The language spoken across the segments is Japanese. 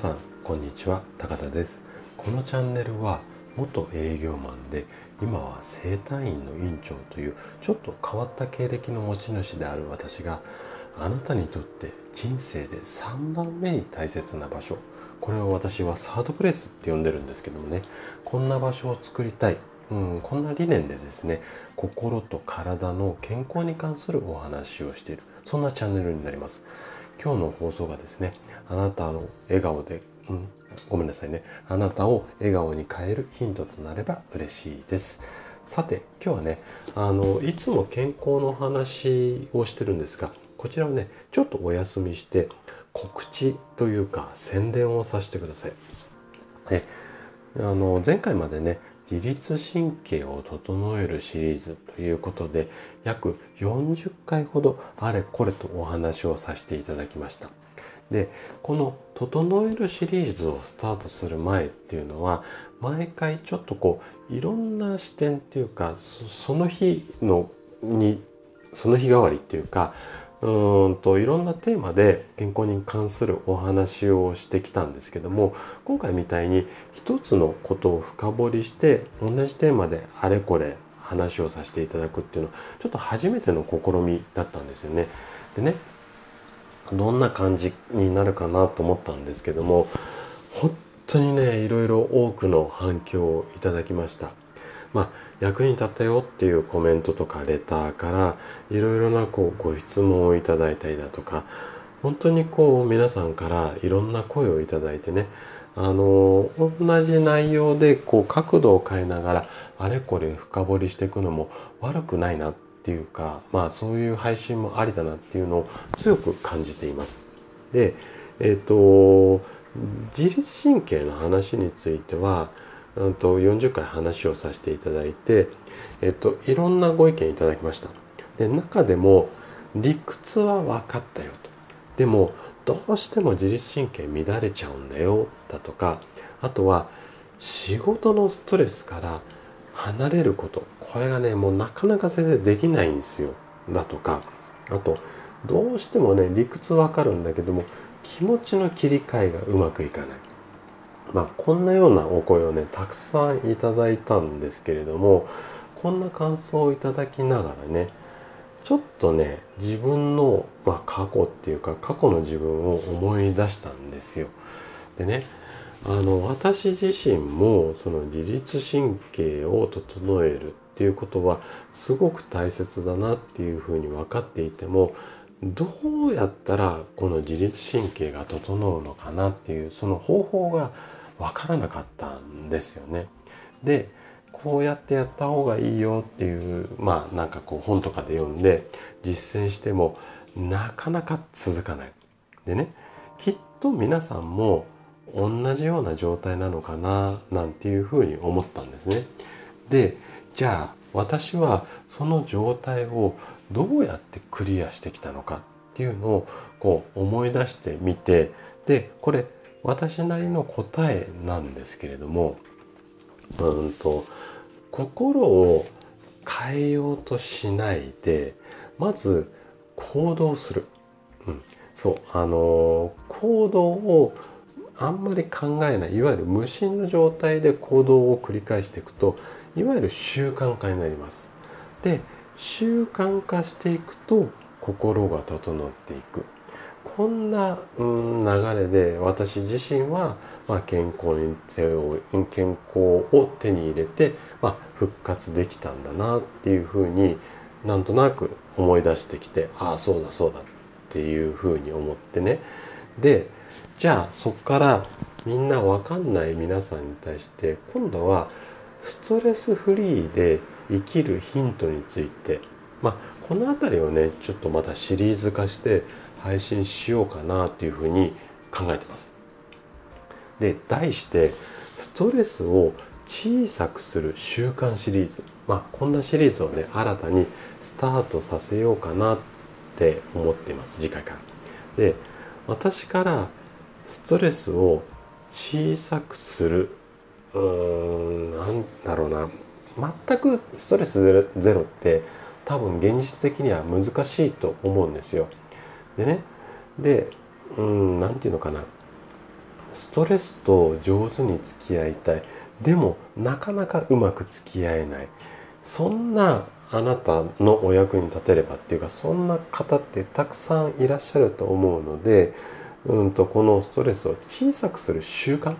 さんこんにちは。高田です。このチャンネルは元営業マンで今は整体院の院長というちょっと変わった経歴の持ち主である私があなたにとって人生で3番目に大切な場所これを私はサードプレスって呼んでるんですけどもねこんな場所を作りたい。うん、こんな理念でですね心と体の健康に関するお話をしている。そんなチャンネルになります。今日の放送がですねあなたの笑顔で、うん、ごめんなさいねあなたを笑顔に変えるヒントとなれば嬉しいですさて今日はねあのいつも健康の話をしてるんですがこちらをねちょっとお休みして告知というか宣伝をさせてください。ね、あの前回までね自律神経を整えるシリーズということで約40回ほどあれこれとお話をさせていただきました。でこの「整える」シリーズをスタートする前っていうのは毎回ちょっとこういろんな視点っていうかその日のにその日替わりっていうかうんといろんなテーマで健康に関するお話をしてきたんですけども今回みたいに一つのことを深掘りして同じテーマであれこれ話をさせていただくっていうのはちょっと初めての試みだったんですよね。でねどんな感じになるかなと思ったんですけども本当にねいろいろ多くの反響をいただきました。まあ、役に立ったよっていうコメントとかレターからいろいろなこうご質問をいただいたりだとか本当にこう皆さんからいろんな声をいただいてねあの同じ内容でこう角度を変えながらあれこれ深掘りしていくのも悪くないなっていうかまあそういう配信もありだなっていうのを強く感じています。でえっ、ー、と自律神経の話についてはうんと40回話をさせていただいて、えっと、いろんなご意見いただきました。で中でも理屈は分かったよと。でもどうしても自律神経乱れちゃうんだよだとかあとは仕事のストレスから離れることこれがねもうなかなか先生できないんですよだとかあとどうしてもね理屈わかるんだけども気持ちの切り替えがうまくいかないまあ、こんなようなお声をねたくさんいただいたんですけれどもこんな感想をいただきながらねちょっとね自分の、まあ、過去っていうか過去の自分を思い出したんですよ。でねあの私自身もその自律神経を整えるっていうことはすごく大切だなっていうふうに分かっていてもどうやったらこの自律神経が整うのかなっていうその方法が分からなかったんですよね。でこうやってやった方がいいよっていうまあなんかこう本とかで読んで実践してもなかなか続かない。でねきっと皆さんも同じような状態なのかななんていうふうに思ったんですね。でじゃあ私はその状態をどうやってクリアしてきたのかっていうのをこう思い出してみてでこれ私なりの答えなんですけれどもうんと心を変えようとしないでまず行動する、うん、そうあの行動をあんまり考えないいわゆる無心の状態で行動を繰り返していくといわゆる習慣化になります。で習慣化していくと心が整っていく。こんな、うん、流れで私自身は、まあ、健康に手を健康を手に入れて、まあ、復活できたんだなっていうふうになんとなく思い出してきてああそうだそうだっていうふうに思ってね。でじゃあそっからみんな分かんない皆さんに対して今度はストレスフリーで生きるヒントについて。まあこの辺りをねちょっとまたシリーズ化して配信しようかなというふうに考えてます。で題してストレスを小さくする習慣シリーズまあこんなシリーズをね新たにスタートさせようかなって思っています次回から。で私からストレスを小さくするうーんなんだろうな全くストレスゼロって多分現実的には難しいと思うんですよ。でねでうん何て言うのかな。ストレスと上手に付き合いたい。でもなかなかうまく付き合えない。そんなあなたのお役に立てればっていうかそんな方ってたくさんいらっしゃると思うので、うんと、このストレスを小さくする習慣、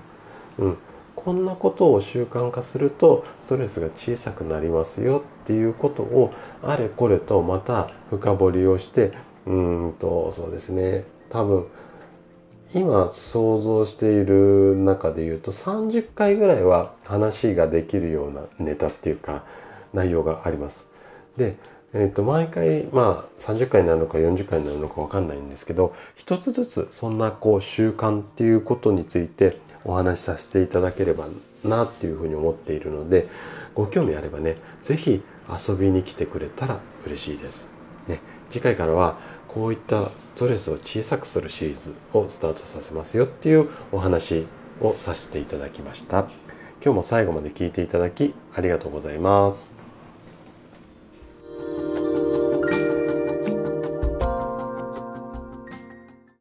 うん、こんなことを習慣化するとストレスが小さくなりますよっていうことをあれこれとまた深掘りをしてうんとそうですね多分今想像している中で言うと30回ぐらいは話ができるようなネタっていうか内容があります。で、えー、と毎回まあ30回になるのか40回になるのか分かんないんですけど一つずつそんなこう習慣っていうことについてお話しさせていただければなっていうふうに思っているのでご興味あればね是非遊びに来てくれたら嬉しいです。ね、次回からはこういったストレスを小さくするシリーズをスタートさせますよっていうお話をさせていただきました。今日も最後まで聞いていただきありがとうございます。